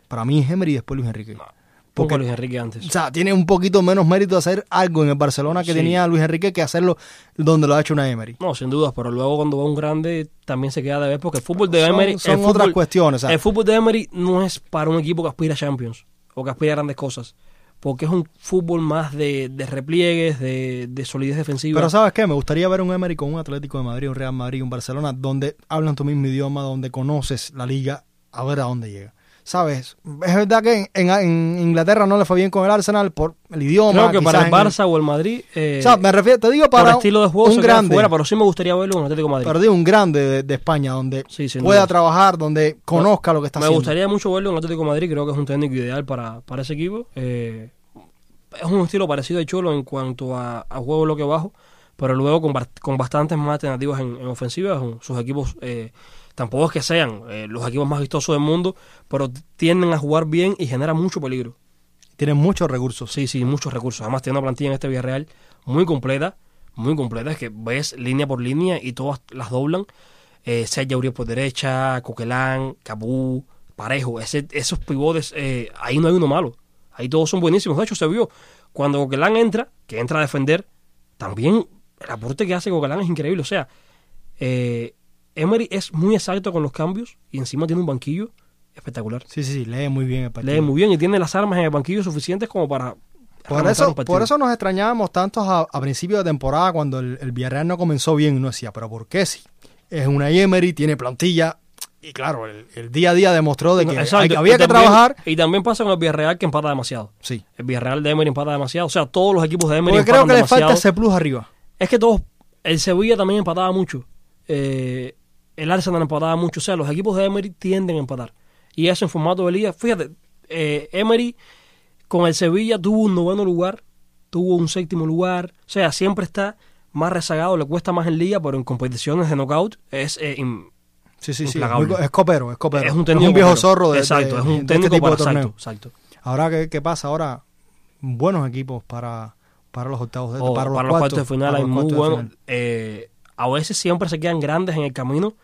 Para mí es Emery y después Luis Enrique. Porque Porque- Luis Enrique antes. O sea, tiene un poquito menos mérito hacer algo en el Barcelona que Sí. tenía Luis Enrique que hacerlo donde lo ha hecho una Emery. No, sin dudas, pero luego cuando va un grande también se queda de ver porque el fútbol de Emery... son fútbol- otras cuestiones. El fútbol de Emery no es para un equipo que aspira a Champions o que aspira a grandes cosas. Porque es un fútbol más de, de repliegues, de, de solidez defensiva. Pero ¿sabes qué? Me gustaría ver un Emery con un Atlético de Madrid, un Real Madrid, un Barcelona, donde hablan tu mismo idioma, donde conoces la liga, a ver a dónde llega. ¿Sabes? Es verdad que en, en Inglaterra no le fue bien con el Arsenal por el idioma. Creo que para el en Barça o el Madrid... eh, O sea, me refiero, te digo por para estilo de juego un se grande, fuera, pero sí me gustaría verlo en Atlético de Madrid. pero digo, un grande de, de España, donde Sí, pueda duda. trabajar, donde conozca lo que está Me haciendo. gustaría mucho verlo en Atlético de Madrid, creo que es un técnico ideal para, para ese equipo. Eh, es un estilo parecido a Cholo en cuanto a, a juego bloque bajo, pero luego con, con bastantes más alternativas en, en ofensiva. Sus equipos eh, tampoco es que sean eh, los equipos más vistosos del mundo, pero tienden a jugar bien y generan mucho peligro. Tienen muchos recursos. Sí, sí, muchos recursos. Además tiene una plantilla en este Villarreal muy completa, muy completa, es que ves línea por línea y todas las doblan. Eh, Sergio Uriel por derecha, Coquelán, Cabú, Parejo, ese, esos pivotes, eh, ahí no hay uno malo. Ahí todos son buenísimos. De hecho, se vio cuando Coquelán entra, que entra a defender, también el aporte que hace Coquelán es increíble. O sea, eh, Emery es muy exacto con los cambios y encima tiene un banquillo espectacular. Sí, sí, sí, lee muy bien el partido. Lee muy bien y tiene las armas en el banquillo suficientes como para Por eso, por eso nos extrañábamos tantos a, a principio de temporada cuando el, el Villarreal no comenzó bien. Uno decía, pero ¿por qué si? Es una Emery, tiene plantilla. Y claro, el, el día a día demostró de que, No, hay- exacto, había que también- trabajar. Y también pasa con el Villarreal que empata demasiado. Sí. El Villarreal de Emery empata demasiado. O sea, todos los equipos de Emery Porque creo que le demasiado. falta ese plus arriba. Es que todos. El Sevilla también empataba mucho. Eh, el Arsenal empataba mucho. O sea, los equipos de Emery tienden a empatar. Y eso en formato de liga. Fíjate, eh, Emery con el Sevilla tuvo un noveno lugar, tuvo un séptimo lugar. O sea, siempre está más rezagado, le cuesta más en liga, pero en competiciones de knockout es eh, Sí, sí, sí. Implacable. es copero, es copero. es un técnico viejo copero. zorro de, Exacto, de- es de un este técnico tipo para de torneo. exacto, exacto. Ahora, ¿qué, qué pasa? Ahora, buenos equipos para, para los octavos de O para, para, los los cuartos de final hay muy buenos. eh, a veces siempre se quedan grandes en el camino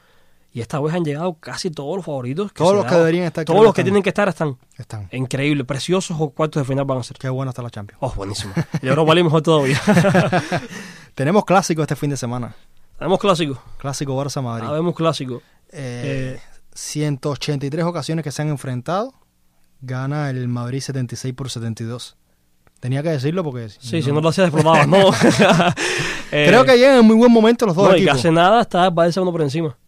y esta vez han llegado casi todos los favoritos. Todos los que deberían estar, Todos los que tienen que estar están. Están. Increíble, preciosos o cuartos de final van a ser. Qué bueno está la Champions. Oh, buenísimo. El Europa League mejor todavía. Tenemos clásico este fin de semana. Tenemos clásico. Clásico Barça-Madrid. Habemos clásico. Eh, 183 ocasiones que se han enfrentado. Gana el Madrid 76 por 72. Tenía que decirlo porque... Sí, si no lo hacías explotabas, ¿no? Eh, Creo que llegan en muy buen momento los dos no, y que equipos. hace nada está Barça uno por encima.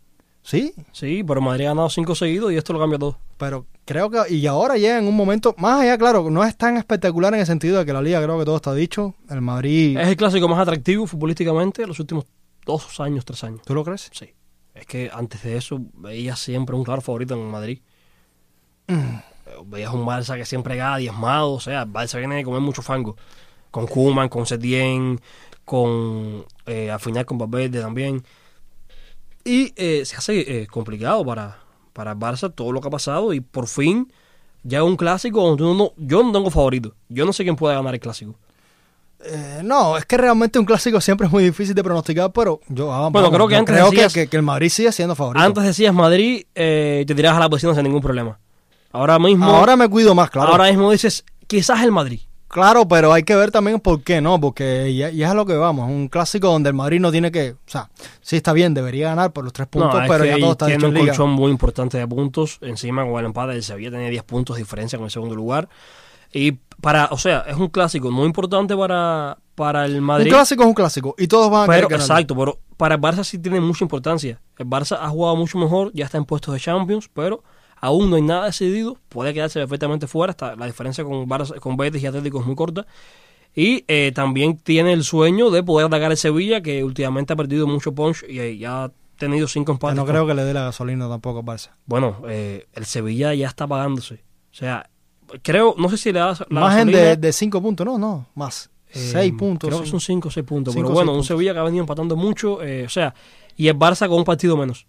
Sí, Sí, pero Madrid ha ganado cinco seguidos y esto lo cambia todo. pero creo que... Y ahora llega en un momento... Más allá, claro, no es tan espectacular en el sentido de que la liga creo que todo está dicho. El Madrid... Es el clásico más atractivo futbolísticamente los últimos dos años, tres años. ¿Tú lo crees? Sí. Es que antes de eso veías siempre un claro favorito en Madrid. Mm. Veías un Barça que siempre gana diezmado. O sea, el Barça viene de comer mucho fango. Con Kuman, con Setién, con. Eh, al final con Valverde también. Y eh, se hace eh, complicado para, para el Barça todo lo que ha pasado. Y por fin, ya un clásico donde uno no- yo no tengo favorito. Yo no sé quién puede ganar el clásico. Eh, no, es que realmente un clásico siempre es muy difícil de pronosticar, pero yo, ah, Bueno, vamos, creo que antes creo decías- que, que- que el Madrid sigue siendo favorito. Antes decías Madrid, eh, te tirabas a la posición sin ningún problema. Ahora mismo. Ahora me cuido más, claro. Ahora mismo dices, quizás el Madrid. Claro, pero hay que ver también por qué no, porque ya, ya es a lo que vamos. Un clásico donde el Madrid no tiene que. O sea, sí está bien, debería ganar por los tres puntos, no, pero ya todo está tiene dicho en un colchón muy importante de puntos. Encima con el empate del Sevilla tenía 10 puntos de diferencia con el segundo lugar. Y para, o sea, es un clásico muy importante para, para el Un Madrid. clásico es un clásico y todos van a Pero, querer ganar. exacto, pero para el Barça sí tiene mucha importancia. El Barça ha jugado mucho mejor, ya está en puestos de Champions, pero aún no hay nada decidido. Puede quedarse perfectamente fuera. Está, la diferencia con, Barça, con Betis y Atlético es muy corta. Y eh, también tiene el sueño de poder atacar el Sevilla, que últimamente ha perdido mucho punch y eh, ya ha tenido cinco empates. no creo que le dé la gasolina tampoco al Barça. Bueno, eh, el Sevilla ya está pagándose. O sea, creo, no sé si le da la Más gasolina, de, de cinco puntos, no, no, más. eh, seis puntos. Creo que son 5 o 6 puntos. Cinco pero bueno, un. Sevilla que ha venido empatando mucho. eh, o sea, y el Barça con un partido menos.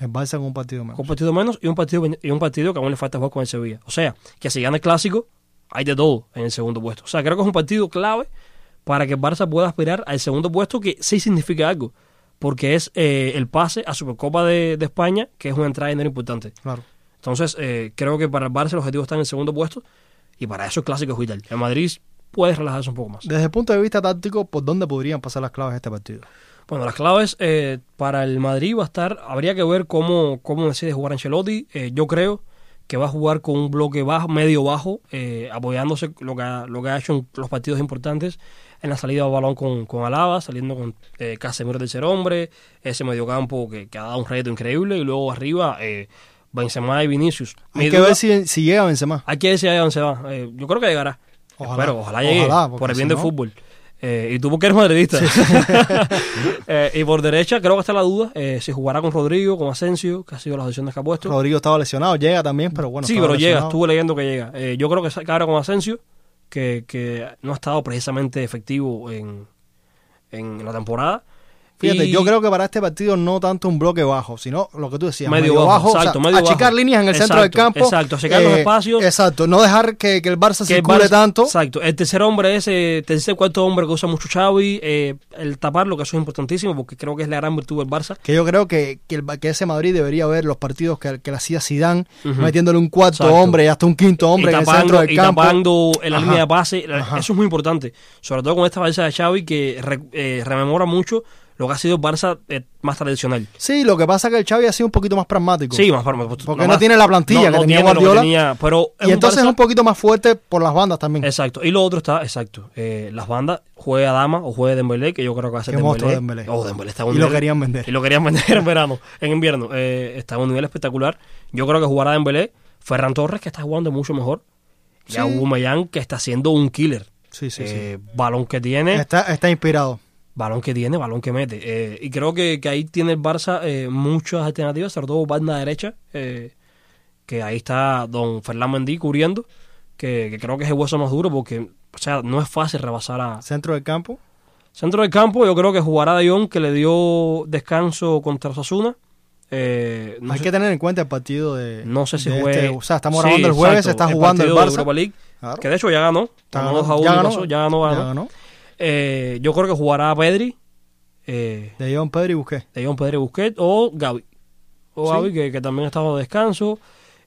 El Barça con un partido menos. Con un partido menos y un partido, y un partido que aún le falta jugar con el Sevilla. O sea, que si gana el clásico, hay de todo en el segundo puesto. O sea, creo que es un partido clave para que el Barça pueda aspirar al segundo puesto, que sí significa algo. Porque es eh, el pase a Supercopa de, de España, que es una entrada de dinero importante. Claro. Entonces, eh, creo que para el Barça el objetivo está en el segundo puesto y para eso el clásico es vital. El Madrid puede relajarse un poco más. Desde el punto de vista táctico, ¿por dónde podrían pasar las claves de este partido? Bueno, las claves eh, para el Madrid va a estar, habría que ver cómo, cómo decide jugar Ancelotti. Eh, yo creo que va a jugar con un bloque bajo, medio bajo, eh, apoyándose lo que, ha, lo que ha hecho en los partidos importantes, en la salida de balón con, con Alaba, saliendo con eh, Casemiro del ser hombre, ese mediocampo que, que ha dado un reto increíble, y luego arriba eh, Benzema y Vinicius. Mi Hay que duda- ver si, si llega Benzema. hay que ver si llega Benzema. Eh, yo creo que llegará. Ojalá. Espero, ojalá llegue Ojalá, por el si bien del no- fútbol. Eh, y tú porque eres madridista. Eh, y por derecha creo que está la duda eh, si jugará con Rodrigo, con Asensio, que ha sido las opciones que ha puesto. Rodrigo estaba lesionado, llega también, pero bueno. sí, pero llega, estuve leyendo que llega. Eh, yo creo que que ahora con Asensio, que, que no ha estado precisamente efectivo en, en la temporada. Fíjate, Y- yo creo que para este partido no tanto un bloque bajo, sino lo que tú decías, Medio medio, bajo, bajo, exacto, o sea, medio achicar bajo. líneas en el centro del campo. eh, exacto, achicar los espacios. Exacto, no dejar que, que el Barça que el circule Barça- tanto. Exacto. El tercer hombre es el tercer cuarto hombre que usa mucho Xavi. eh, el taparlo, que eso es importantísimo porque creo que es la gran virtud del Barça. Que yo creo que, que, el- que ese Madrid debería ver los partidos que, que le hacía Zidane, Ujú. metiéndole un cuarto Exacto. hombre y hasta un quinto hombre y en el centro del y campo. tapando en la Ajá. línea de pase. Ajá. Eso es muy importante. Sobre todo con esta balsa de Xavi que re- eh, rememora mucho lo que ha sido el Barça eh, más tradicional. Sí, lo que pasa es que el Xavi ha sido un poquito más pragmático. Sí, más forma. Porque no tiene la plantilla que tenía tiene lo Guardiola. tenía, pero y entonces Barça- es un poquito más fuerte por las bandas también. Exacto. Y lo otro está, exacto. eh, las bandas, juegue a Dama o juegue Dembélé, que yo creo que va a ser Dembélé. Dembélé. Oh, Dembélé está a un Y lo querían vender. Y lo querían vender en verano, en invierno. Eh, está a un nivel espectacular. Yo creo que jugará Dembélé. Ferran Torres, que está jugando mucho mejor. Y Sí. Aubameyang, que está siendo un killer. Sí, sí, Eh, Balón que tiene, Está, está inspirado. Balón que tiene, balón que mete. Eh, y creo que, que ahí tiene el Barça eh, muchas alternativas, sobre todo banda derecha. eh, que ahí está don Fernán Mendy cubriendo. Que, que creo que es el hueso más duro porque, o sea, no es fácil rebasar a, Centro del campo. Centro del campo, yo creo que jugará De Jong, que le dio descanso contra Osasuna. Eh, no, Hay sé, que tener en cuenta el partido de. no sé si juegue. este- o sea, estamos Sí, grabando el jueves, exacto, está jugando el de Barça. Europa League, Claro. que de hecho ya ganó. Está Ganó ganando. 2 a 1, Ya ganó. ya ganó, Ya ganó. Eh, yo creo que jugará Pedri, eh, De John Pedro y Busqué. De Jong, Pedri, Busquets o Gaby. O Sí. Gaby, que, que también ha estado de descanso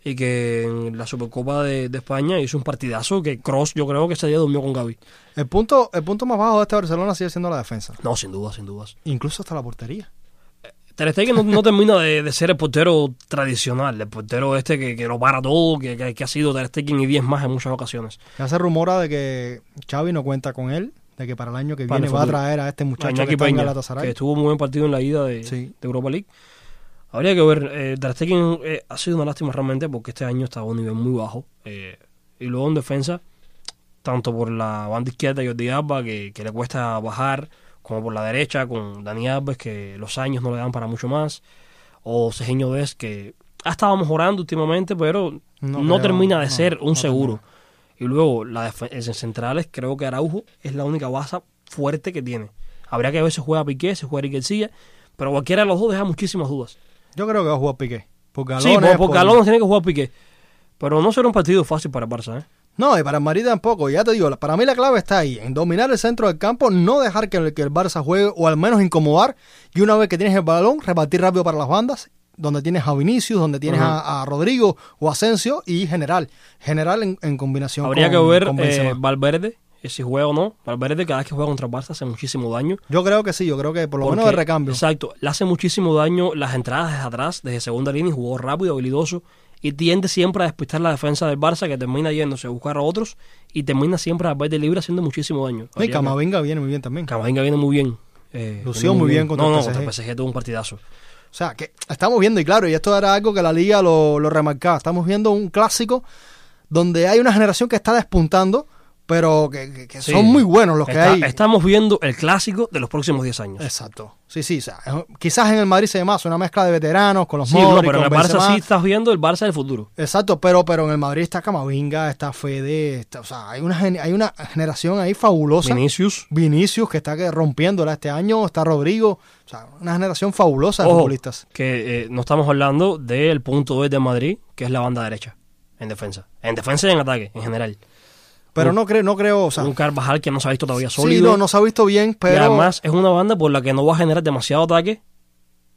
y que en la Supercopa de, de España hizo un partidazo que Cross yo creo que ese día durmió con Gaby. El punto, el punto más bajo de este Barcelona sigue siendo la defensa. No, sin duda, sin dudas. Incluso hasta la portería. Ter Stegen no, no termina de, de ser el portero tradicional, el portero este que, que lo para todo, que, que- que ha sido Ter Stegen y 10 más en muchas ocasiones. Ya se rumora de que Xavi no cuenta con él, de que para el año que Para viene va a traer a este muchacho Iñaki que está en Peña, Galatasaray. que estuvo muy buen partido en la ida de, Sí. de Europa League. Habría que ver, eh, eh, ha sido una lástima realmente porque este año estaba a un nivel muy bajo. eh, y luego en defensa, tanto por la banda izquierda Jordi Alba, que, que le cuesta bajar, como por la derecha con Dani Alves, que los años no le dan para mucho más. O Cejiño Des, que ha estado mejorando últimamente, pero No no, creo, termina de no, ser un no seguro. Y luego, la defe- en centrales, creo que Araujo es la única base fuerte que tiene. Habría que ver si juega Piqué, si juega Riquelcilla, pero cualquiera de los dos deja muchísimas dudas. Yo creo que va a jugar Piqué. Por sí, galones, por, por por- galones tiene que jugar Piqué. Pero no será un partido fácil para el Barça, ¿eh? No, y para el Madrid tampoco. Ya te digo, para mí la clave está ahí, en dominar el centro del campo, no dejar que el, que el Barça juegue, o al menos incomodar, y una vez que tienes el balón, repartir rápido para las bandas, donde tienes a Vinicius, donde tienes a, a Rodrigo o Asensio, y general. General en, en combinación Habría con, que ver con eh. Valverde, eh, si juega o no. Valverde cada vez que juega contra el Barça hace muchísimo daño. Yo creo que sí, yo creo que por lo menos de recambio. Exacto, le hace muchísimo daño las entradas desde atrás, desde segunda línea, y jugó rápido, habilidoso, y tiende siempre a despistar la defensa del Barça, que termina yéndose a buscar a otros, y termina siempre a de libre haciendo muchísimo daño. No, y que- Camavinga viene muy bien también. Camavinga viene muy bien. eh, Lució muy bien contra no, el no, PSG. contra el PSG tuvo un partidazo. O sea, que estamos viendo, y claro, y esto era algo que la liga lo, lo remarcaba, estamos viendo un clásico donde hay una generación que está despuntando, pero que, que- Sí. son muy buenos los que Está- hay. Estamos viendo el clásico de los próximos 10 años. Exacto. Sí, sí. o sea, es- quizás en el Madrid se más una mezcla de veteranos con los Sí, no, Modric, pero en el Barça sí estás viendo el Barça del futuro. Exacto, pero, pero en el Madrid está Camavinga, está Fede, está- o sea, hay una, hay una generación ahí fabulosa. Vinicius. Vinicius, que está que rompiéndola este año, está Rodrigo, o sea, una generación fabulosa de Ojo, futbolistas. que eh, no estamos hablando del punto B de Madrid, que es la banda derecha, en defensa. En defensa y en ataque, en general. Pero un- no creo, no creo, o sea, un Carvajal que no se ha visto todavía sí, sólido. no, no se ha visto bien, pero Y además es una banda por la que no va a generar demasiado ataque.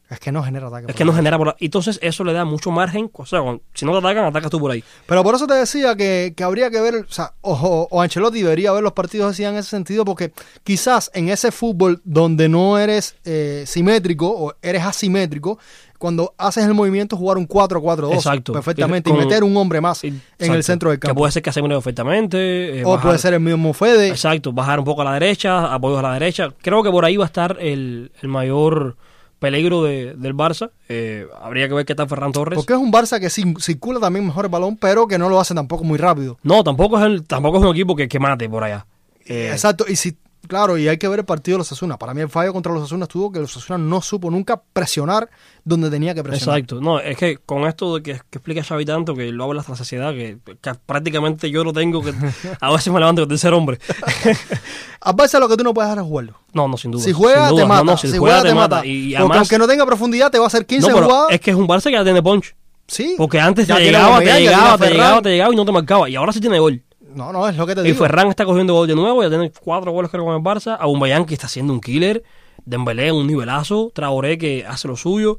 Es que no genera ataque. Es que no genera por la- Entonces eso le da mucho margen. O sea, si no te atacan, atacas tú por ahí. Pero por eso te decía que, que habría que ver, o sea, o, o Ancelotti debería ver los partidos así en ese sentido, porque quizás en ese fútbol donde no eres eh, simétrico o eres asimétrico, cuando haces el movimiento jugar un 4-4-2 Exacto. perfectamente y, Con- meter un hombre más en el centro del Que campo. puede ser que Casemiro perfectamente. eh, o bajar- puede ser el mismo Fede. Exacto, bajar un poco a la derecha, apoyos a la derecha. Creo que por ahí va a estar el, el mayor peligro de- del Barça. Eh, habría que ver qué tal Ferran Torres. Porque es un Barça que circula también mejor el balón, pero que no lo hace tampoco muy rápido. No, tampoco es, el, tampoco es un equipo que, que mate por allá. Eh, Exacto, y si, claro, y hay que ver el partido de los Asuna. Para mí el fallo contra los Asuna estuvo que los Asuna no supo nunca presionar donde tenía que presionar. Exacto, no, es que con esto de que, que explica Xavi tanto, que lo habla hasta la saciedad, que, que prácticamente yo lo tengo, que a veces me levanto con tercer hombre. A Barça lo que tú no puedes dejar es jugarlo. no, no, sin duda. Si juega, te mata. No, no, si, si juega, juega, te mata. Y, además, aunque no tenga profundidad, te va a hacer 15 no, pero jugadas. es que es un Barça que ya tiene punch. Sí. Porque antes Ya te llegaba, te llegaba, te llegaba, te llegaba y no te marcaba. Y ahora sí tiene gol. No, no, es lo que te Y digo. Ferran está cogiendo gol de nuevo, ya tiene cuatro goles creo con el Barça. Aubameyang que está haciendo un killer. Dembélé un nivelazo. Traoré que hace lo suyo.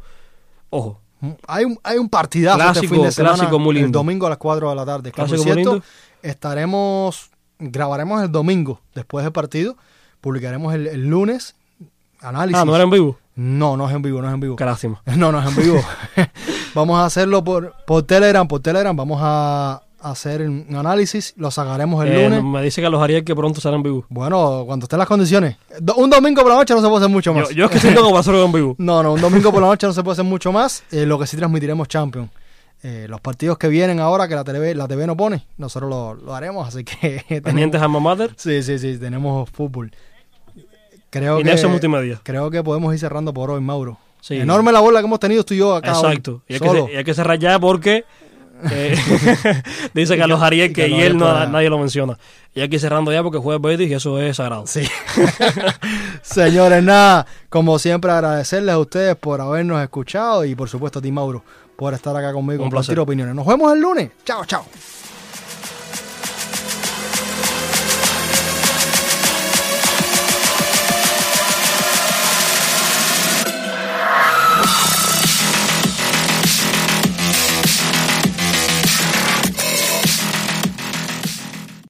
Ojo, Hay un, hay un partidazo este Clásico, fin de semana. clásico muy El lindo. domingo a las 4 de la tarde. Que, por Clásico muy cierto, lindo. estaremos, grabaremos el domingo después del partido. Publicaremos el, el lunes análisis. Ah, ¿no era en vivo? No, no es en vivo, no es en vivo. Qué lástima. No, no es en vivo. vamos a hacerlo por, por Telegram, por Telegram. Vamos a hacer un análisis. Lo sacaremos el Eh, lunes. me dice Carlos Ariel que pronto será en vivo. Bueno, cuando estén las condiciones. Do- un domingo por la noche no se puede hacer mucho más. Yo, yo es que siento que va a ser en vivo. No, no, un domingo por la noche no se puede hacer mucho más. Eh, lo que sí transmitiremos Champions. Eh, los partidos que vienen ahora que la TV, la TV no pone, nosotros lo, lo haremos, así que tenemos- Pendientes a Mater Sí, sí, sí, tenemos fútbol. Creo y que, Multimedia. creo que podemos ir cerrando por hoy, Mauro. Sí. Enorme la bola que hemos tenido tú y yo acá. hoy, Exacto. Y hay, que, solo. ce- y hay que cerrar ya porque eh, dice Carlos Ariel y que y él Ariel no, para- nadie lo menciona. Y que ir cerrando ya porque juega Betis y eso es sagrado. Sí. Señores, nada, como siempre agradecerles a ustedes por habernos escuchado y por supuesto a ti, Mauro, por estar acá conmigo Un placer. opiniones. Nos vemos el lunes. Chao, chao.